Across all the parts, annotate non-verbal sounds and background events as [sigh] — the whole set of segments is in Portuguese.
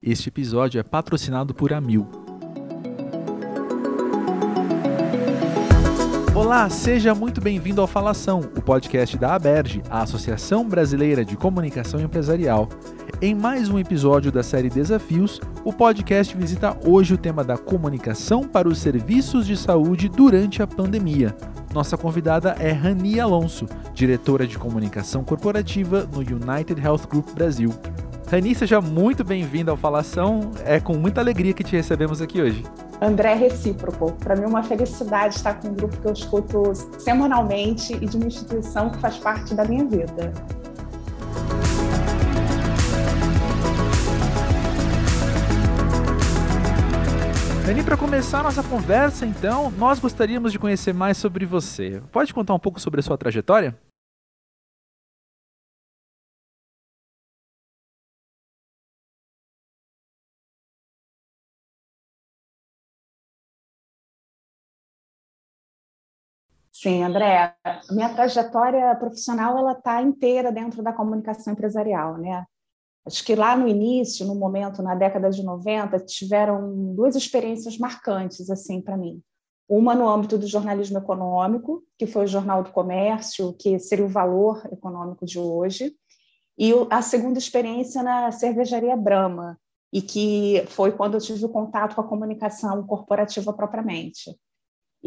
Este episódio é patrocinado por Amil. Olá, seja muito bem-vindo ao Falação, o podcast da Aberge, a Associação Brasileira de Comunicação Empresarial. Em mais um episódio da série Desafios, o podcast visita hoje o tema da comunicação para os serviços de saúde durante a pandemia. Nossa convidada é Rani Alonso, diretora de comunicação corporativa no United Health Group Brasil. Rani, seja muito bem-vinda ao Falação. É com muita alegria que te recebemos aqui hoje. André recíproco. Para mim é uma felicidade estar com um grupo que eu escuto semanalmente e de uma instituição que faz parte da minha vida. Rani, para começar nossa conversa, então, nós gostaríamos de conhecer mais sobre você. Pode contar um pouco sobre a sua trajetória? Sim, André, minha trajetória profissional ela está inteira dentro da comunicação empresarial, né? Acho que lá no início, no momento, na década de 90, tiveram duas experiências marcantes assim para mim. Uma no âmbito do jornalismo econômico, que foi o Jornal do Comércio, que seria o valor econômico de hoje, e a segunda experiência na cervejaria Brahma, e que foi quando eu tive o contato com a comunicação corporativa propriamente.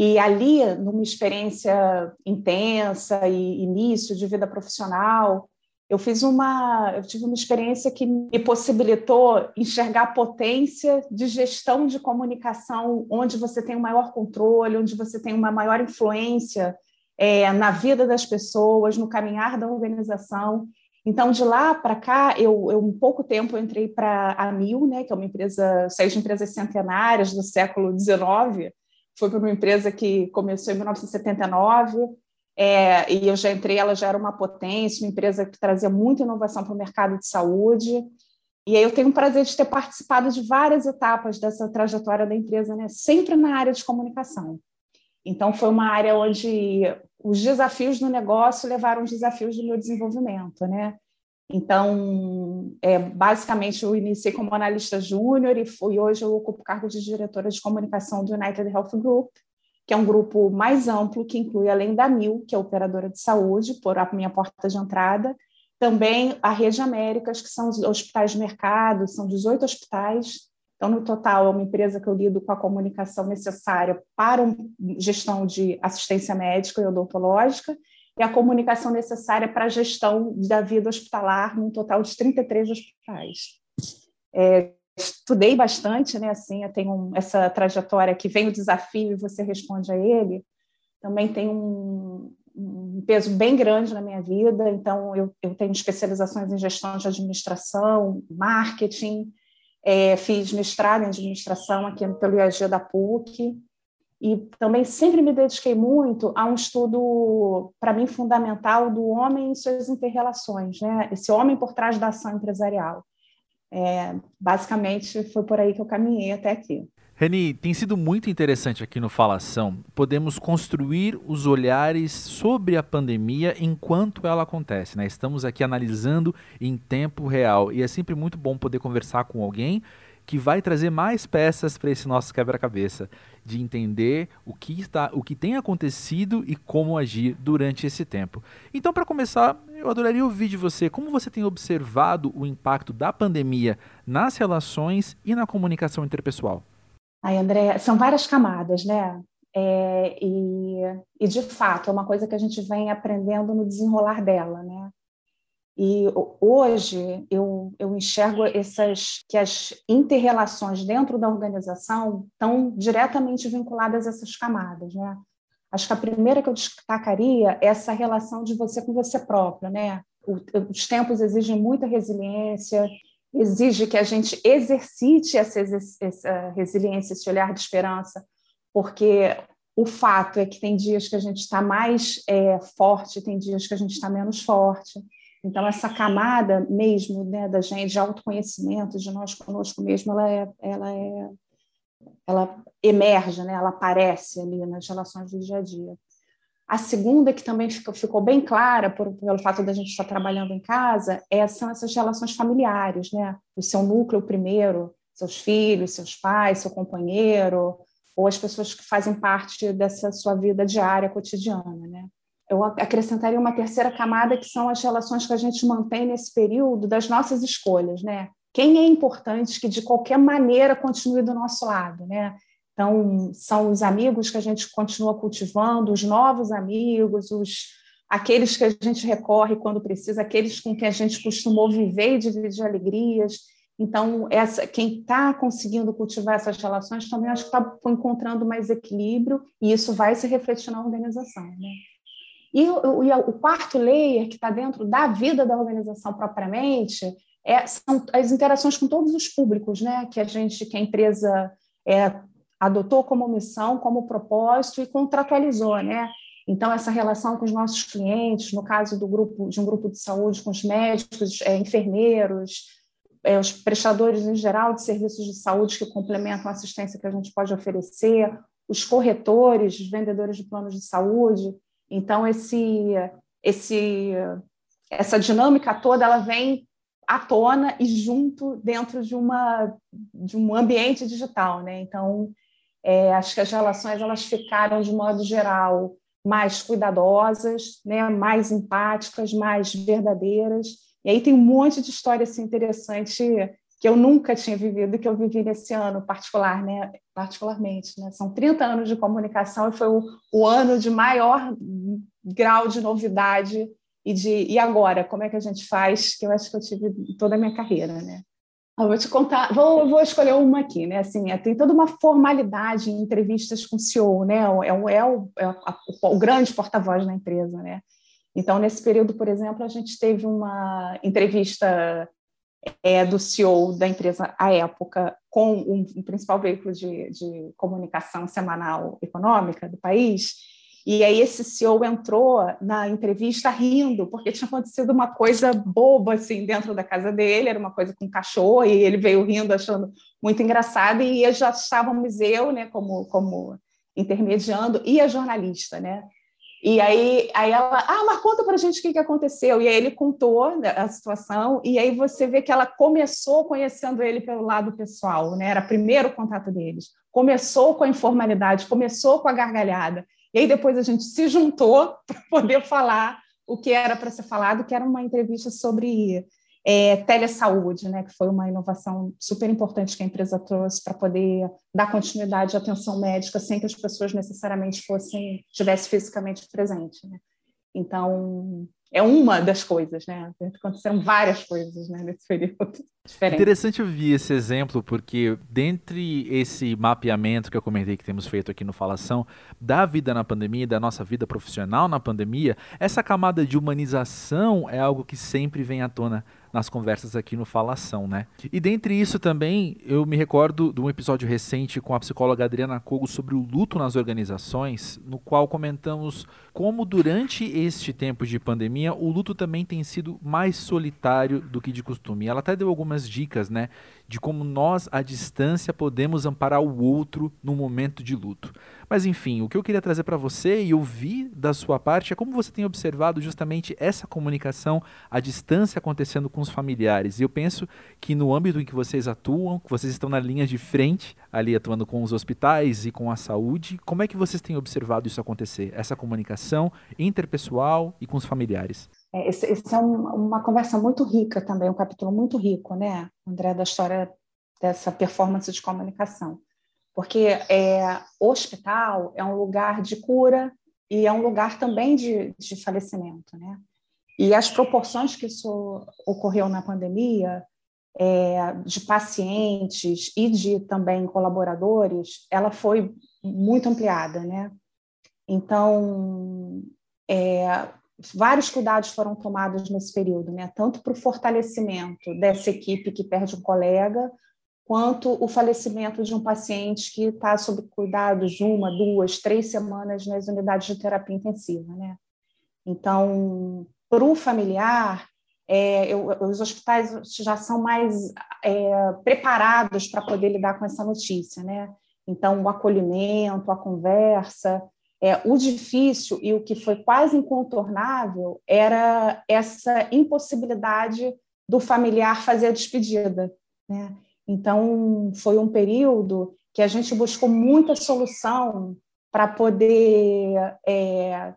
E ali, numa experiência intensa e início de vida profissional, eu fiz uma, eu tive uma experiência que me possibilitou enxergar a potência de gestão de comunicação, onde você tem um maior controle, onde você tem uma maior influência é, na vida das pessoas, no caminhar da organização. Então, de lá para cá, eu, eu, um pouco tempo entrei para a Mil, né, que é uma empresa, seis empresas centenárias do século XIX, foi para uma empresa que começou em 1979, é, e eu já entrei, ela já era uma potência, uma empresa que trazia muita inovação para o mercado de saúde. E aí eu tenho o prazer de ter participado de várias etapas dessa trajetória da empresa, né? sempre na área de comunicação. Então, foi uma área onde os desafios do negócio levaram os desafios do meu desenvolvimento. Né? Então, é, basicamente, eu iniciei como analista júnior e, fui, hoje eu ocupo o cargo de diretora de comunicação do United Health Group, que é um grupo mais amplo, que inclui, além da MIL, que é operadora de saúde, por a minha porta de entrada, também a Rede Américas, que são os hospitais de mercado, são 18 hospitais. Então, no total, é uma empresa que eu lido com a comunicação necessária para gestão de assistência médica e odontológica, e a comunicação necessária para a gestão da vida hospitalar, num total de 33 hospitais. É, estudei bastante, né? Assim, eu tenho um, essa trajetória que vem o desafio e você responde a ele. Também tem um, um peso bem grande na minha vida, então eu, eu tenho especializações em gestão de administração, marketing, é, fiz mestrado em administração aqui pelo IAG da PUC, e também sempre me dediquei muito a um estudo, para mim, fundamental do homem e suas interrelações, né? esse homem por trás da ação empresarial. É, basicamente, foi por aí que eu caminhei até aqui. Reni, tem sido muito interessante aqui no Falação. Podemos construir os olhares sobre a pandemia enquanto ela acontece. Né? Estamos aqui analisando em tempo real e é sempre muito bom poder conversar com alguém que vai trazer mais peças para esse nosso quebra-cabeça, de entender o que está, o que tem acontecido e como agir durante esse tempo. Então, para começar, eu adoraria ouvir de você como você tem observado o impacto da pandemia nas relações e na comunicação interpessoal. Ai, André, são várias camadas, né? É, e, e, de fato, é uma coisa que a gente vem aprendendo no desenrolar dela, né? E hoje eu, eu enxergo essas que as interrelações dentro da organização estão diretamente vinculadas a essas camadas, né? Acho que a primeira que eu destacaria é essa relação de você com você próprio, né? Os tempos exigem muita resiliência, exige que a gente exercite essa, essa resiliência, esse olhar de esperança, porque o fato é que tem dias que a gente está mais é, forte, tem dias que a gente está menos forte. Então, essa camada mesmo né, da gente, de autoconhecimento, de nós conosco mesmo, ela, é, ela, é, ela emerge, né, ela aparece ali nas relações do dia a dia. A segunda, que também ficou, ficou bem clara por, pelo fato da gente estar trabalhando em casa, é, são essas relações familiares, né? O seu núcleo primeiro, seus filhos, seus pais, seu companheiro, ou as pessoas que fazem parte dessa sua vida diária, cotidiana, né? Eu acrescentaria uma terceira camada, que são as relações que a gente mantém nesse período das nossas escolhas, né? Quem é importante que, de qualquer maneira, continue do nosso lado, né? Então, são os amigos que a gente continua cultivando, os novos amigos, os aqueles que a gente recorre quando precisa, aqueles com quem a gente costumou viver e dividir alegrias. Então, essa, quem está conseguindo cultivar essas relações também acho que está encontrando mais equilíbrio e isso vai se refletir na organização. Né? E o, e o quarto layer, que está dentro da vida da organização propriamente, é, são as interações com todos os públicos, né? que a gente, que a empresa é, adotou como missão, como propósito e contratualizou, né? Então essa relação com os nossos clientes, no caso do grupo de um grupo de saúde, com os médicos, é, enfermeiros, é, os prestadores em geral de serviços de saúde que complementam a assistência que a gente pode oferecer, os corretores, os vendedores de planos de saúde. Então esse esse essa dinâmica toda ela vem à tona e junto dentro de uma de um ambiente digital, né? Então é, acho que as relações elas ficaram, de modo geral, mais cuidadosas, né, mais empáticas, mais verdadeiras. E aí tem um monte de história assim, interessante que eu nunca tinha vivido, que eu vivi nesse ano particular, né, particularmente. Né? São 30 anos de comunicação e foi o, o ano de maior grau de novidade e de e agora como é que a gente faz que eu acho que eu tive toda a minha carreira né eu vou te contar, vou, vou escolher uma aqui, né? Assim, é, tem toda uma formalidade em entrevistas com o CEO, né? É, o, é, o, é a, o, o grande porta-voz da empresa, né? Então, nesse período, por exemplo, a gente teve uma entrevista é, do CEO da empresa à época com o um, um principal veículo de, de comunicação semanal econômica do país, e aí esse CEO entrou na entrevista rindo, porque tinha acontecido uma coisa boba assim dentro da casa dele, era uma coisa com um cachorro, e ele veio rindo achando muito engraçado, e já estávamos eu, né, como, como intermediando, e a jornalista, né? E aí, aí ela, ah, mas conta para a gente o que, que aconteceu. E aí ele contou né, a situação, e aí você vê que ela começou conhecendo ele pelo lado pessoal, né? Era o primeiro contato deles. Começou com a informalidade, começou com a gargalhada. E aí depois a gente se juntou [laughs] para poder falar o que era para ser falado, que era uma entrevista sobre é, telesaúde, né, que foi uma inovação super importante que a empresa trouxe para poder dar continuidade à atenção médica sem que as pessoas necessariamente fossem tivessem fisicamente presente. Né? Então, é uma das coisas, né? Aconteceram várias coisas né, nesse período. Diferente. Interessante ouvir esse exemplo, porque dentre esse mapeamento que eu comentei que temos feito aqui no Falação, da vida na pandemia, da nossa vida profissional na pandemia, essa camada de humanização é algo que sempre vem à tona nas conversas aqui no Falação, né? E dentre isso também, eu me recordo de um episódio recente com a psicóloga Adriana Cogo sobre o luto nas organizações, no qual comentamos como durante este tempo de pandemia o luto também tem sido mais solitário do que de costume. Ela até deu algumas dicas, né, de como nós à distância podemos amparar o outro no momento de luto. Mas enfim, o que eu queria trazer para você e ouvir da sua parte é como você tem observado justamente essa comunicação à distância acontecendo com os familiares. E eu penso que no âmbito em que vocês atuam, que vocês estão na linha de frente, ali atuando com os hospitais e com a saúde, como é que vocês têm observado isso acontecer? Essa comunicação interpessoal e com os familiares? É, esse, esse é um, uma conversa muito rica também, um capítulo muito rico, né, André, da história dessa performance de comunicação porque é, hospital é um lugar de cura e é um lugar também de, de falecimento, né? E as proporções que isso ocorreu na pandemia, é, de pacientes e de também colaboradores, ela foi muito ampliada, né? Então, é, vários cuidados foram tomados nesse período, né? Tanto para o fortalecimento dessa equipe que perde um colega, quanto o falecimento de um paciente que está sob cuidados de uma, duas, três semanas nas unidades de terapia intensiva. Né? Então, para o familiar, é, eu, os hospitais já são mais é, preparados para poder lidar com essa notícia. Né? Então, o acolhimento, a conversa, é, o difícil e o que foi quase incontornável era essa impossibilidade do familiar fazer a despedida. Né? Então, foi um período que a gente buscou muita solução para poder é,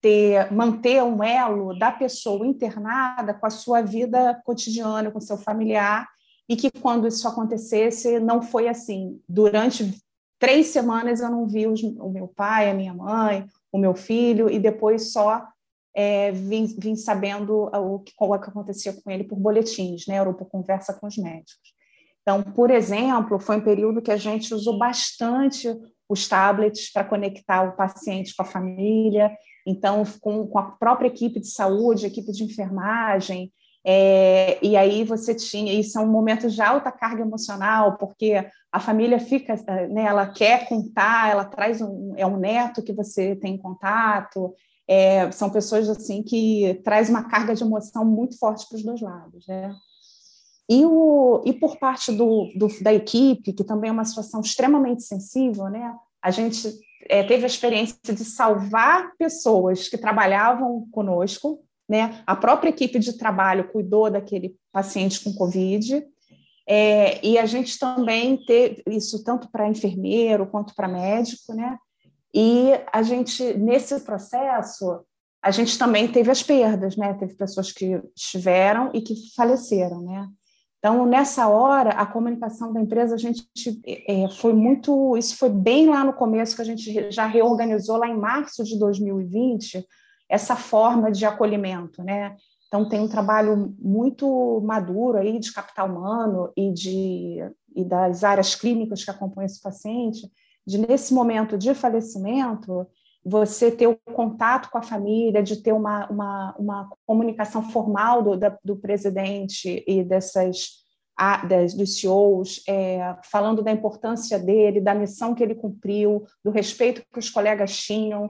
ter, manter um elo da pessoa internada com a sua vida cotidiana, com seu familiar, e que quando isso acontecesse, não foi assim. Durante três semanas eu não vi os, o meu pai, a minha mãe, o meu filho, e depois só é, vim, vim, sabendo o que, o que acontecia com ele por boletins, né, ou por conversa com os médicos. Então, por exemplo, foi um período que a gente usou bastante os tablets para conectar o paciente com a família, então, com, com a própria equipe de saúde, equipe de enfermagem, é, e aí você tinha, isso é um momento de alta carga emocional, porque a família fica, né, ela quer contar, ela traz um, é um neto que você tem contato, é, são pessoas assim que traz uma carga de emoção muito forte para os dois lados, né? E, o, e por parte do, do, da equipe, que também é uma situação extremamente sensível, né? A gente é, teve a experiência de salvar pessoas que trabalhavam conosco, né? A própria equipe de trabalho cuidou daquele paciente com Covid, é, e a gente também teve isso tanto para enfermeiro quanto para médico, né? E a gente, nesse processo, a gente também teve as perdas, né? Teve pessoas que estiveram e que faleceram, né? Então, nessa hora, a comunicação da empresa, a gente é, foi muito. Isso foi bem lá no começo, que a gente já reorganizou, lá em março de 2020, essa forma de acolhimento, né? Então, tem um trabalho muito maduro aí de capital humano e, de, e das áreas clínicas que acompanham esse paciente, de nesse momento de falecimento, você ter o contato com a família, de ter uma, uma, uma comunicação formal do, da, do presidente e dessas a, das, dos CEOs, é, falando da importância dele, da missão que ele cumpriu, do respeito que os colegas tinham,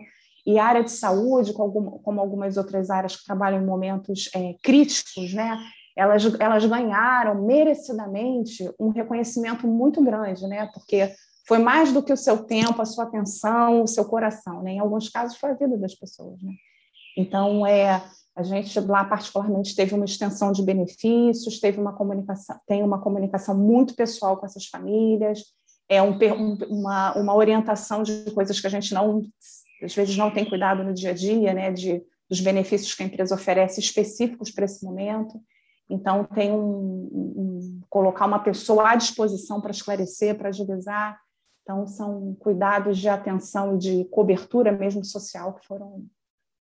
e área de saúde, como, como algumas outras áreas que trabalham em momentos é, críticos, né, elas, elas ganharam merecidamente um reconhecimento muito grande, né, porque foi mais do que o seu tempo, a sua atenção, o seu coração, né, em alguns casos foi a vida das pessoas. Né. Então, é, a gente lá particularmente teve uma extensão de benefícios, teve uma comunicação, tem uma comunicação muito pessoal com essas famílias, é um, uma, uma orientação de coisas que a gente não às vezes não tem cuidado no dia a dia, né, de, dos benefícios que a empresa oferece específicos para esse momento. Então, tem um, um, colocar uma pessoa à disposição para esclarecer, para agilizar. Então, são cuidados de atenção e de cobertura mesmo social que foram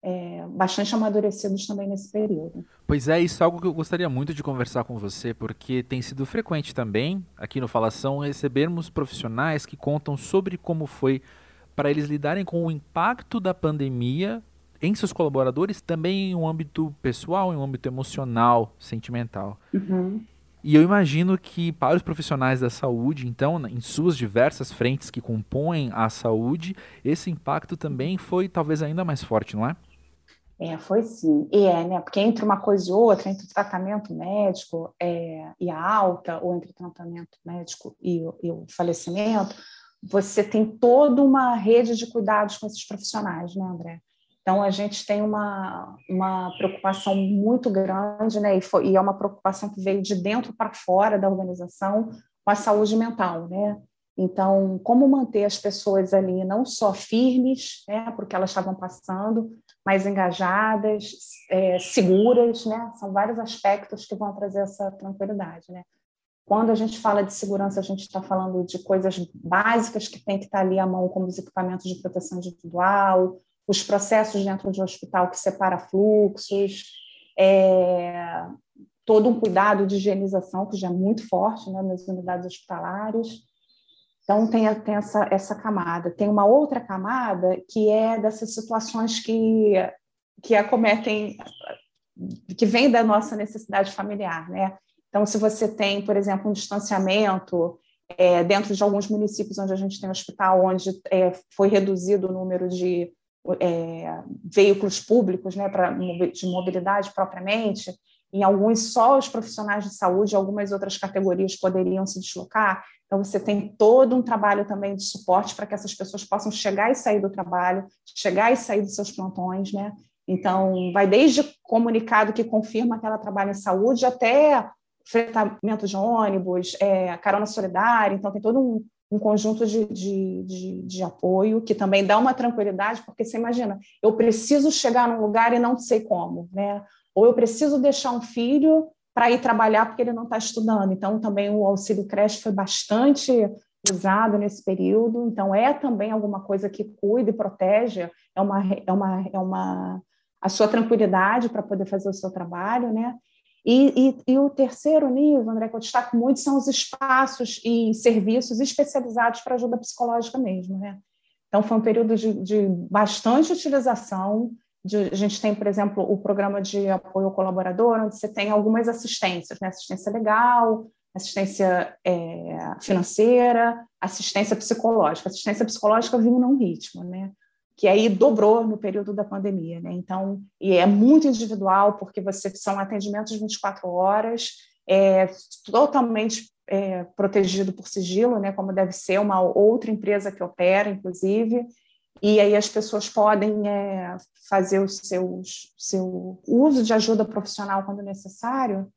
é, bastante amadurecidos também nesse período. Pois é, isso é algo que eu gostaria muito de conversar com você, porque tem sido frequente também, aqui no Falação, recebermos profissionais que contam sobre como foi para eles lidarem com o impacto da pandemia em seus colaboradores, também em um âmbito pessoal, em um âmbito emocional, sentimental. Uhum. E eu imagino que para os profissionais da saúde, então, em suas diversas frentes que compõem a saúde, esse impacto também foi talvez ainda mais forte, não é? É, foi sim. E é, né? Porque entre uma coisa e outra, entre o tratamento médico é, e a alta, ou entre o tratamento médico e, e o falecimento, você tem toda uma rede de cuidados com esses profissionais, né, André? Então, a gente tem uma, uma preocupação muito grande, né? E, foi, e é uma preocupação que veio de dentro para fora da organização com a saúde mental, né? Então, como manter as pessoas ali não só firmes, né, porque elas estavam passando, mas engajadas, é, seguras, né? São vários aspectos que vão trazer essa tranquilidade, né? Quando a gente fala de segurança, a gente está falando de coisas básicas que tem que estar tá ali à mão, como os equipamentos de proteção individual, os processos dentro de um hospital que separa fluxos, é, todo um cuidado de higienização, que já é muito forte né, nas unidades hospitalares. Então, tem, tem essa, essa camada. Tem uma outra camada que é dessas situações que, que acometem, que vem da nossa necessidade familiar, né? Então, se você tem, por exemplo, um distanciamento é, dentro de alguns municípios onde a gente tem um hospital, onde é, foi reduzido o número de é, veículos públicos né, pra, de mobilidade propriamente, em alguns só os profissionais de saúde, algumas outras categorias poderiam se deslocar. Então, você tem todo um trabalho também de suporte para que essas pessoas possam chegar e sair do trabalho, chegar e sair dos seus plantões, né? Então, vai desde comunicado que confirma que ela trabalha em saúde até fretamento de ônibus, é, carona solidária. Então, tem todo um, um conjunto de, de, de, de, apoio que também dá uma tranquilidade, porque você imagina, eu preciso chegar num lugar e não sei como, né? Ou eu preciso deixar um filho para ir trabalhar porque ele não está estudando. Então, também o auxílio creche foi bastante usado nesse período. Então, é também alguma coisa que cuida e protege, é uma, é uma, é uma a sua tranquilidade para poder fazer o seu trabalho, né? E, e, e, o terceiro nível, André, que eu destaco muito, são os espaços e serviços especializados para ajuda psicológica mesmo, né? Então, foi um período de, de bastante utilização, de, a gente tem, por exemplo, o programa de apoio ao colaborador, onde você tem algumas assistências, né? assistência legal, assistência é, financeira, assistência psicológica. Assistência psicológica vindo num ritmo, né? Que aí dobrou no período da pandemia. Né? Então, e é muito individual, porque você são atendimentos 24 horas, é, totalmente é, protegido por sigilo, né? como deve ser uma outra empresa que opera, inclusive, e aí as pessoas podem é, fazer o seus, seu uso de ajuda profissional quando necessário.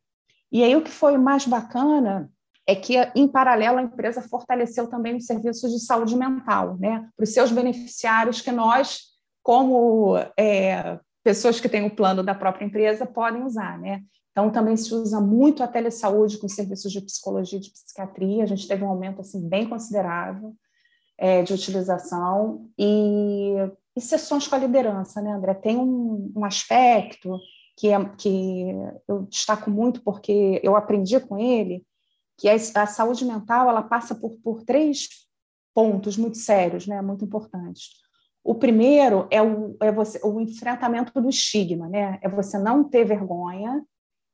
E aí o que foi mais bacana é que, em paralelo, a empresa fortaleceu também os serviços de saúde mental, né, para os seus beneficiários, que nós, como é, pessoas que têm o plano da própria empresa, podem usar. Né? Então, também se usa muito a telesaúde com serviços de psicologia e de psiquiatria, a gente teve um aumento assim, bem considerável é, de utilização e, e, sessões com a liderança, né, André? Tem um, um aspecto que, é, que eu destaco muito porque eu aprendi com ele, que a, a saúde mental ela passa por, por três pontos muito sérios, né, muito importantes. O primeiro é o, é você, o enfrentamento do estigma, né? É você não ter vergonha,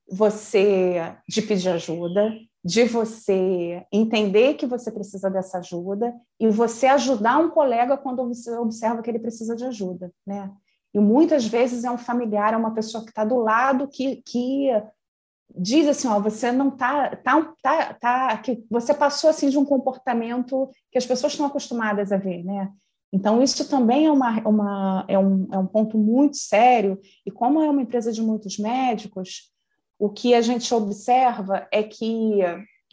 você de pedir ajuda, de você entender que você precisa dessa ajuda e você ajudar um colega quando você observa que ele precisa de ajuda, né? E muitas vezes é um familiar, é uma pessoa que está do lado que, que diz assim, ó, você não está, tá, tá, tá, que você passou assim de um comportamento que as pessoas estão acostumadas a ver, né? Então isso também é uma, uma é um, é um ponto muito sério e como é uma empresa de muitos médicos, o que a gente observa é que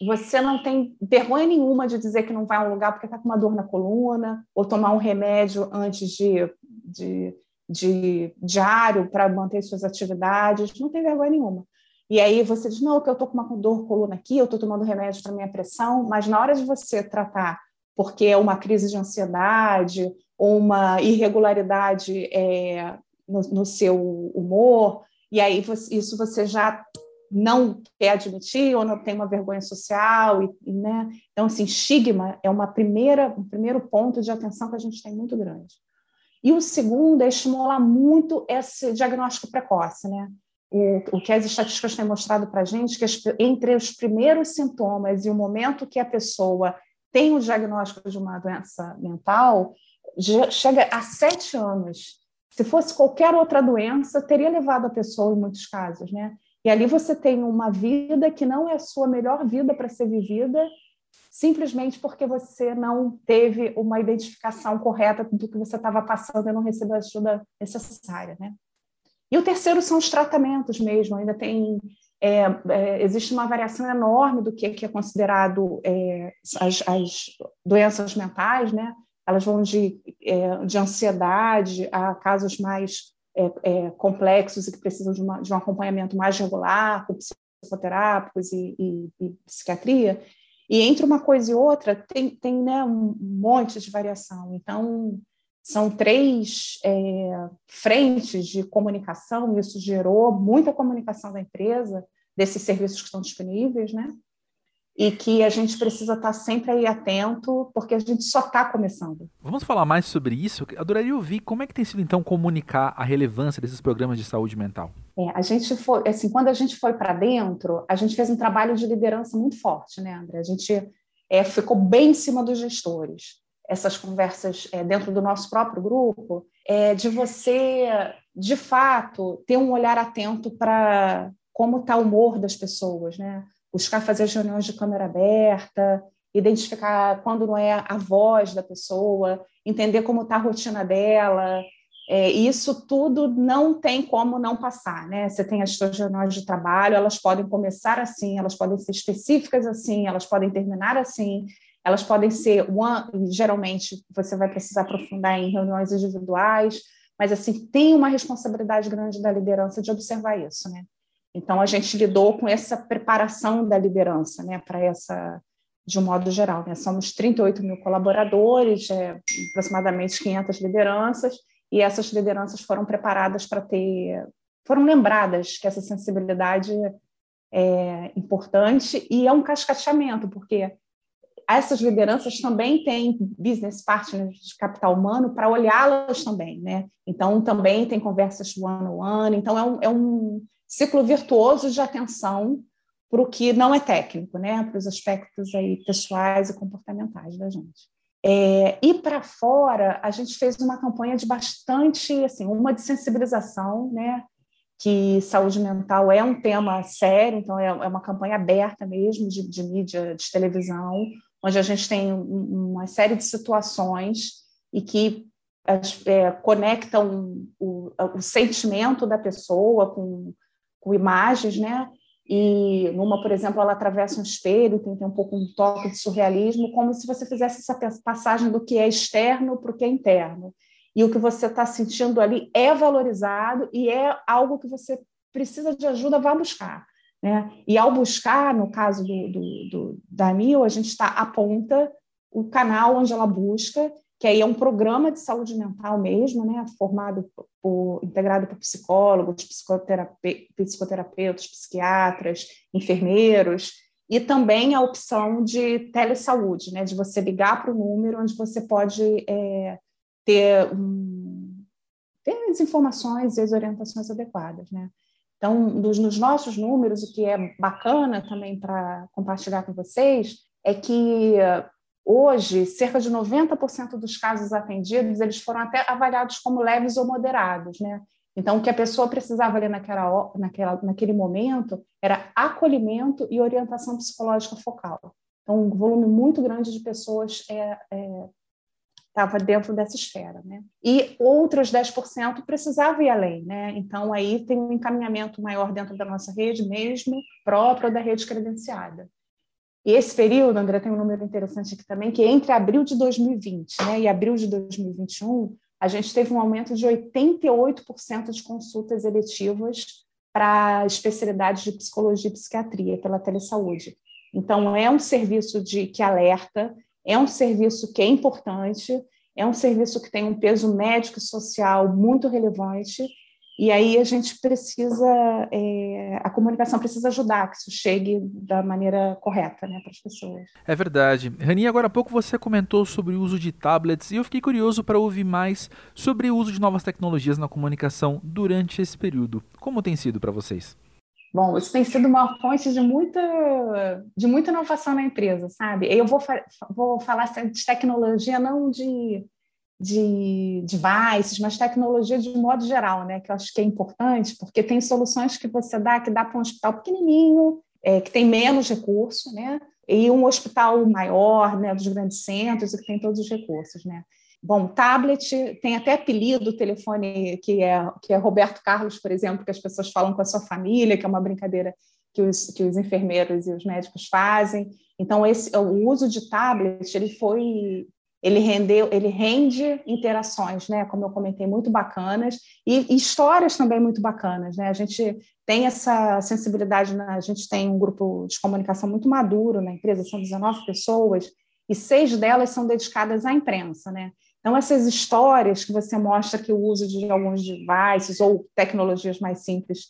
você não tem vergonha nenhuma de dizer que não vai a um lugar porque está com uma dor na coluna, ou tomar um remédio antes de, de, de diário para manter suas atividades, não tem vergonha nenhuma. E aí você diz, não, que eu estou com uma dor coluna aqui, eu estou tomando remédio para minha pressão, mas na hora de você tratar porque é uma crise de ansiedade ou uma irregularidade é, no, no seu humor, e aí você, isso você já não quer admitir ou não tem uma vergonha social, e, e, né? Então, assim, estigma é uma primeira, um primeiro ponto de atenção que a gente tem muito grande. E o segundo é estimular muito esse diagnóstico precoce, né? O, que as estatísticas têm mostrado para a gente que entre os primeiros sintomas e o momento que a pessoa tem o diagnóstico de uma doença mental, chega a sete anos. Se fosse qualquer outra doença, teria levado a pessoa em muitos casos, né? E ali você tem uma vida que não é a sua melhor vida para ser vivida, simplesmente porque você não teve uma identificação correta do que você estava passando e não recebeu a ajuda necessária, né? E o terceiro são os tratamentos mesmo. Ainda tem é, é, existe uma variação enorme do que, que é considerado é, as, as, doenças mentais, né? Elas vão de, é, de ansiedade a casos mais é, é, complexos e que precisam de, uma, de, um acompanhamento mais regular, com psicoterápicos e, e, e, psiquiatria. E entre uma coisa e outra tem, tem né, um monte de variação. Então, são três é, frentes de comunicação, e isso gerou muita comunicação da empresa, desses serviços que estão disponíveis, né? e que a gente precisa estar sempre aí atento, porque a gente só está começando. Vamos falar mais sobre isso? Eu adoraria ouvir como é que tem sido, então, comunicar a relevância desses programas de saúde mental. É, a gente foi, assim, quando a gente foi para dentro, a gente fez um trabalho de liderança muito forte, né, André? A gente é, ficou bem em cima dos gestores. Essas conversas é, dentro do nosso próprio grupo, é, de você, de fato, ter um olhar atento para como está o humor das pessoas, né? Buscar fazer reuniões de câmera aberta, identificar quando não é a voz da pessoa, entender como está a rotina dela. É, isso tudo não tem como não passar, né? Você tem as suas reuniões de trabalho, elas podem começar assim, elas podem ser específicas assim, elas podem terminar assim, elas podem ser one, geralmente você vai precisar aprofundar em reuniões individuais, mas assim tem uma responsabilidade grande da liderança de observar isso, né? Então a gente lidou com essa preparação da liderança, né, para essa de um modo geral, né? Somos 38 mil colaboradores, é, aproximadamente 500 lideranças, e essas lideranças foram preparadas para ter, foram lembradas que essa sensibilidade é importante e é um cascateamento, porque essas lideranças também têm business partners de capital humano para olhá-las também, né? Então, também tem conversas one-on-one, então é um, é um ciclo virtuoso de atenção para o que não é técnico, né? Para os aspectos aí pessoais e comportamentais da gente. É, e para fora, a gente fez uma campanha de bastante, assim, uma de sensibilização, né? Que saúde mental é um tema sério, então é, é uma campanha aberta mesmo de, de mídia, de televisão, onde a gente tem uma série de situações e que é, conectam o, o, sentimento da pessoa com, com imagens, né? E numa, por exemplo, ela atravessa um espelho, tem, tem um pouco um toque de surrealismo, como se você fizesse essa passagem do que é externo para o que é interno. E o que você está sentindo ali é valorizado e é algo que você precisa de ajuda, vá buscar. Né? E ao buscar, no caso do, do, do da Mil, a gente está aponta o canal onde ela busca, que aí é um programa de saúde mental mesmo, né? formado por, integrado por psicólogos, psicoterape, psicoterapeutas, psiquiatras, enfermeiros, e também a opção de telesaúde, né? de você ligar para o número onde você pode é, ter, um, ter as informações e as orientações adequadas. Né? Então, dos, nos nossos números, o que é bacana também para compartilhar com vocês é que hoje cerca de 90% dos casos atendidos eles foram até avaliados como leves ou moderados, né? Então, o que a pessoa precisava ali naquela, naquela, naquele momento era acolhimento e orientação psicológica focal. Então, um volume muito grande de pessoas é, é, estava dentro dessa esfera. Né? E outros 10% precisavam ir além. Né? Então, aí tem um encaminhamento maior dentro da nossa rede mesmo, próprio da rede credenciada. E esse período, André, tem um número interessante aqui também, que entre abril de 2020 né, e abril de 2021, a gente teve um aumento de 88% de consultas eletivas para especialidades de psicologia e psiquiatria pela telesaúde. Então, é um serviço de que alerta, é um serviço que é importante, é um serviço que tem um peso médico e social muito relevante, e aí a gente precisa, é, a comunicação precisa ajudar que isso chegue da maneira correta né, para as pessoas. É verdade. Rani, agora há pouco você comentou sobre o uso de tablets e eu fiquei curioso para ouvir mais sobre o uso de novas tecnologias na comunicação durante esse período. Como tem sido para vocês? Bom, isso tem sido uma fonte de muita, de muita inovação na empresa, sabe? Eu vou, vou falar de tecnologia, não de, de devices, mas tecnologia de modo geral, né? Que eu acho que é importante, porque tem soluções que você dá, que dá para um hospital pequenininho, é, que tem menos recurso, né? E um hospital maior, né, dos grandes centros, que tem todos os recursos, né? Bom, tablet tem até apelido, telefone que é, que é Roberto Carlos, por exemplo, que as pessoas falam com a sua família, que é uma brincadeira que os, que os enfermeiros e os médicos fazem. Então, esse, o uso de tablet ele foi ele rendeu, ele rende interações, né? Como eu comentei, muito bacanas e, e histórias também muito bacanas, né? A gente tem essa sensibilidade, na, a gente tem um grupo de comunicação muito maduro na empresa, são 19 pessoas e seis delas são dedicadas à imprensa, né? Então, essas histórias que você mostra que o uso de alguns devices ou tecnologias mais simples,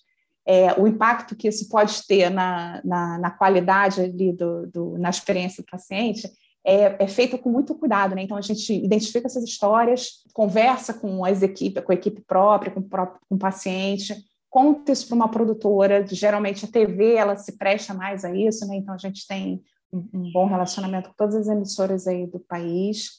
é, o impacto que isso pode ter na, na, na qualidade ali do, do, na experiência do paciente, é, é feito com muito cuidado, né? Então a gente identifica essas histórias, conversa com as equipes, com a equipe própria, com o, próprio, com o paciente, conta isso para uma produtora. Geralmente a TV ela se presta mais a isso, né? Então a gente tem um, bom relacionamento com todas as emissoras aí do país.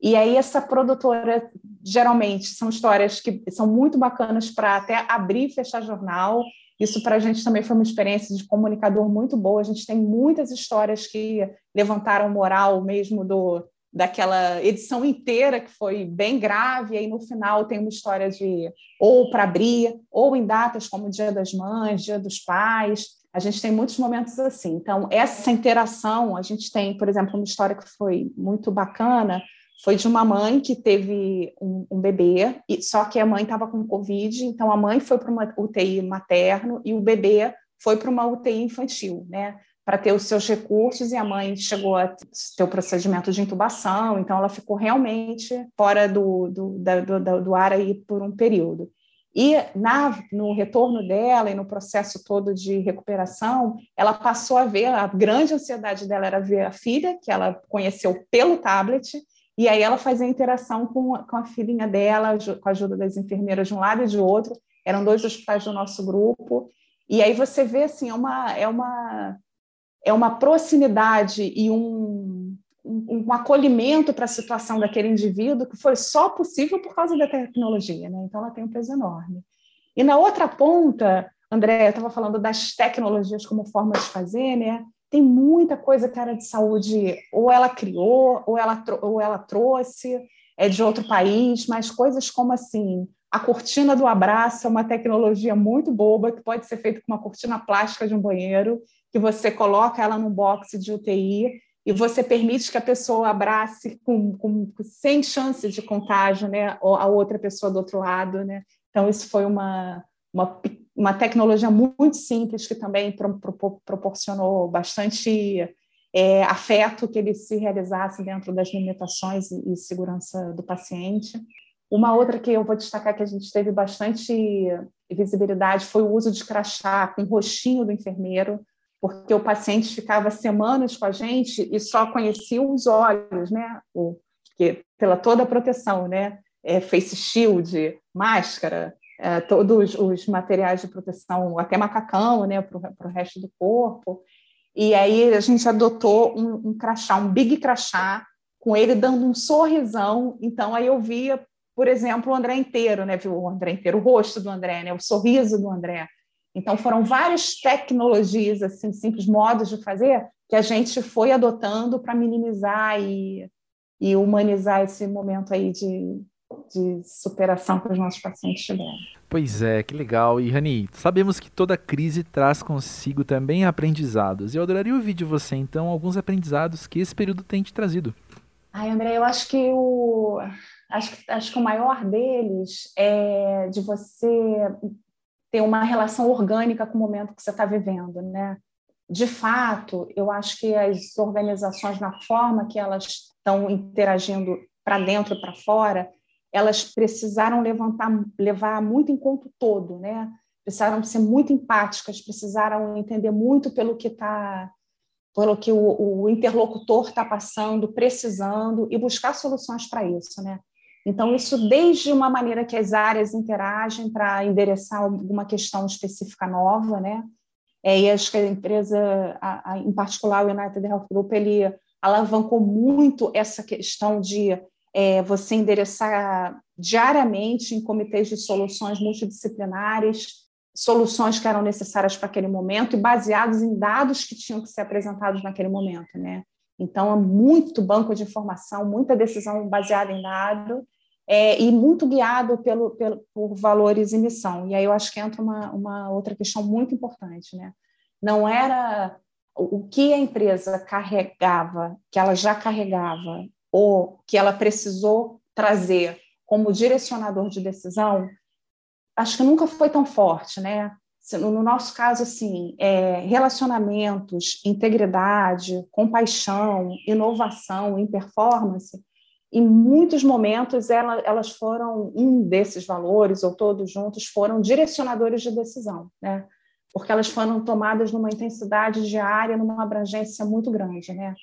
E aí essa produtora, geralmente, são histórias que são muito bacanas para até abrir e fechar jornal. Isso para a gente também foi uma experiência de comunicador muito boa. A gente tem muitas histórias que levantaram moral mesmo do daquela edição inteira que foi bem grave, e aí no final tem uma história de ou para abrir, ou em datas como Dia das Mães, Dia dos Pais. A gente tem muitos momentos assim. Então, essa interação, a gente tem, por exemplo, uma história que foi muito bacana, foi de uma mãe que teve um, um bebê, e, só que a mãe estava com Covid, então a mãe foi para uma UTI materno e o bebê foi para uma UTI infantil, né? Para ter os seus recursos, e a mãe chegou a ter o procedimento de intubação, então ela ficou realmente fora do, do, da, do, do ar aí por um período. E na, no retorno dela e no processo todo de recuperação, ela passou a ver, a grande ansiedade dela era ver a filha, que ela conheceu pelo tablet, e aí ela fazia interação com, com a filhinha dela, com a ajuda das enfermeiras de um lado e de outro. Eram dois hospitais do nosso grupo. E aí você vê assim, é uma, é uma, é uma proximidade e um, um, um acolhimento para a situação daquele indivíduo que foi só possível por causa da tecnologia. Né? Então ela tem um peso enorme. E na outra ponta, André, eu estava falando das tecnologias como forma de fazer, né? tem muita coisa que a área de saúde ou ela criou ou ela, ou ela trouxe é de outro país, mas coisas como assim a cortina do abraço é uma tecnologia muito boba que pode ser feita com uma cortina plástica de um banheiro que você coloca ela num box de UTI e você permite que a pessoa abrace com, com sem chance de contágio, né, a outra pessoa do outro lado, né? Então isso foi uma uma uma tecnologia muito simples que também pro, pro, proporcionou bastante é, afeto que ele se realizasse dentro das limitações e, e, segurança do paciente. Uma outra que eu vou destacar que a gente teve bastante visibilidade foi o uso de crachá com o rostinho do enfermeiro, porque o paciente ficava semanas com a gente e só conhecia os olhos, né? O, pela toda a proteção, né? É, face shield, máscara, é, todos os materiais de proteção, até macacão, né, para o resto do corpo. E aí a gente adotou um, um crachá, um big crachá, com ele dando um sorrisão. Então aí eu via, por exemplo, o André inteiro, né, viu o André inteiro, o rosto do André, né, o sorriso do André. Então foram várias tecnologias assim, simples modos de fazer que a gente foi adotando para minimizar e, e humanizar esse momento aí de, de superação que os nossos pacientes tiveram. Pois é, que legal. E Rani, sabemos que toda crise traz consigo também aprendizados. E eu adoraria ouvir de você, então, alguns aprendizados que esse período tem te trazido. Ai, André, eu acho que o acho, acho que o maior deles é de você ter uma relação orgânica com o momento que você está vivendo, né? De fato, eu acho que as organizações, na forma que elas estão interagindo para dentro e para fora, elas precisaram levantar, levar muito em conta o todo, né? Precisaram ser muito empáticas, precisaram entender muito pelo que está, pelo que o, o interlocutor está passando, precisando e buscar soluções para isso, né? Então isso desde uma maneira que as áreas interagem para endereçar alguma questão específica nova, né? É, e acho que a empresa, a, a, em particular o United Health Group, ele alavancou muito essa questão de é, você endereçar diariamente em comitês de soluções multidisciplinares, soluções que eram necessárias para aquele momento e baseados em dados que tinham que ser apresentados naquele momento, né? Então, é muito banco de informação, muita decisão baseada em dado é, e muito guiado pelo, pelo, por valores e missão. E aí eu acho que entra uma, uma outra questão muito importante, né? Não era o que a empresa carregava, que ela já carregava ou que ela precisou trazer como direcionador de decisão, acho que nunca foi tão forte, né? No nosso caso, assim, é, relacionamentos, integridade, compaixão, inovação, em performance, em muitos momentos ela, elas foram um desses valores ou todos juntos foram direcionadores de decisão, né? Porque elas foram tomadas numa intensidade diária, numa abrangência muito grande, né?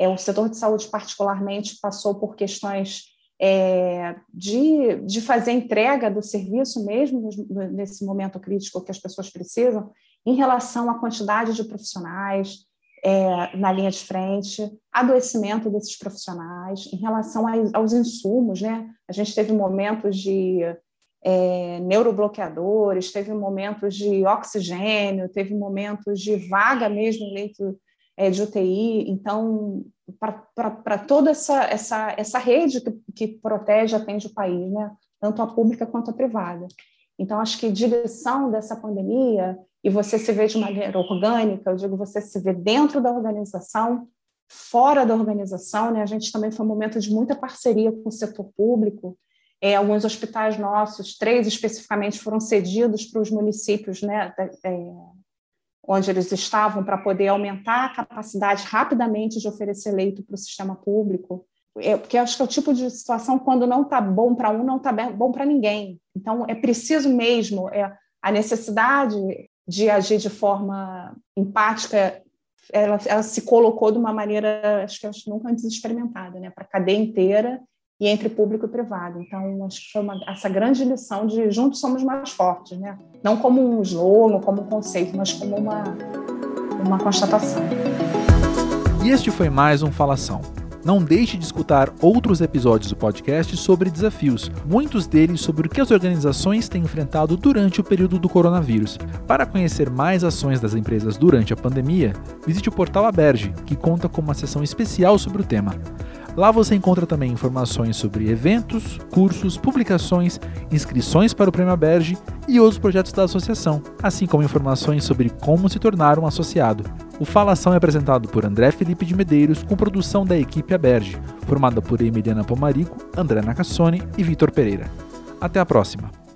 É, o setor de saúde, particularmente, passou por questões é, de, de fazer entrega do serviço mesmo nesse momento crítico que as pessoas precisam, em relação à quantidade de profissionais é, na linha de frente, adoecimento desses profissionais, em relação aos insumos, né? A gente teve momentos de é, neurobloqueadores, teve momentos de oxigênio, teve momentos de vaga mesmo em leito é, de UTI. Então, para toda essa, essa, essa rede que, que protege, atende o país, né? tanto a pública quanto a privada. Então, acho que direção dessa pandemia, e você se vê de maneira orgânica, eu digo, você se vê dentro da organização, fora da organização, né? A gente também foi um momento de muita parceria com o setor público. É, alguns hospitais nossos, três especificamente, foram cedidos para os municípios, né? É, onde eles estavam, para poder aumentar a capacidade rapidamente de oferecer leito para o sistema público. É, porque acho que é o tipo de situação quando não está bom para um, não está bom para ninguém. Então, é preciso mesmo, é, a necessidade de agir de forma empática, ela, ela se colocou de uma maneira, acho que acho, nunca antes experimentada, né, para a cadeia inteira e entre público e privado. Então, acho que foi uma, essa grande lição de juntos somos mais fortes, né? não como um slogan, como um conceito, mas como uma, uma constatação. E este foi mais um Falação. Não deixe de escutar outros episódios do podcast sobre desafios, muitos deles sobre o que as organizações têm enfrentado durante o período do coronavírus. Para conhecer mais ações das empresas durante a pandemia, visite o portal Aberge, que conta com uma seção especial sobre o tema. Lá você encontra também informações sobre eventos, cursos, publicações, inscrições para o Prêmio Aberge e outros projetos da associação, assim como informações sobre como se tornar um associado. O Falação é apresentado por André Felipe de Medeiros, com produção da equipe Aberge, formada por Emiliana Pomarico, André Nacassone e Vitor Pereira. Até a próxima!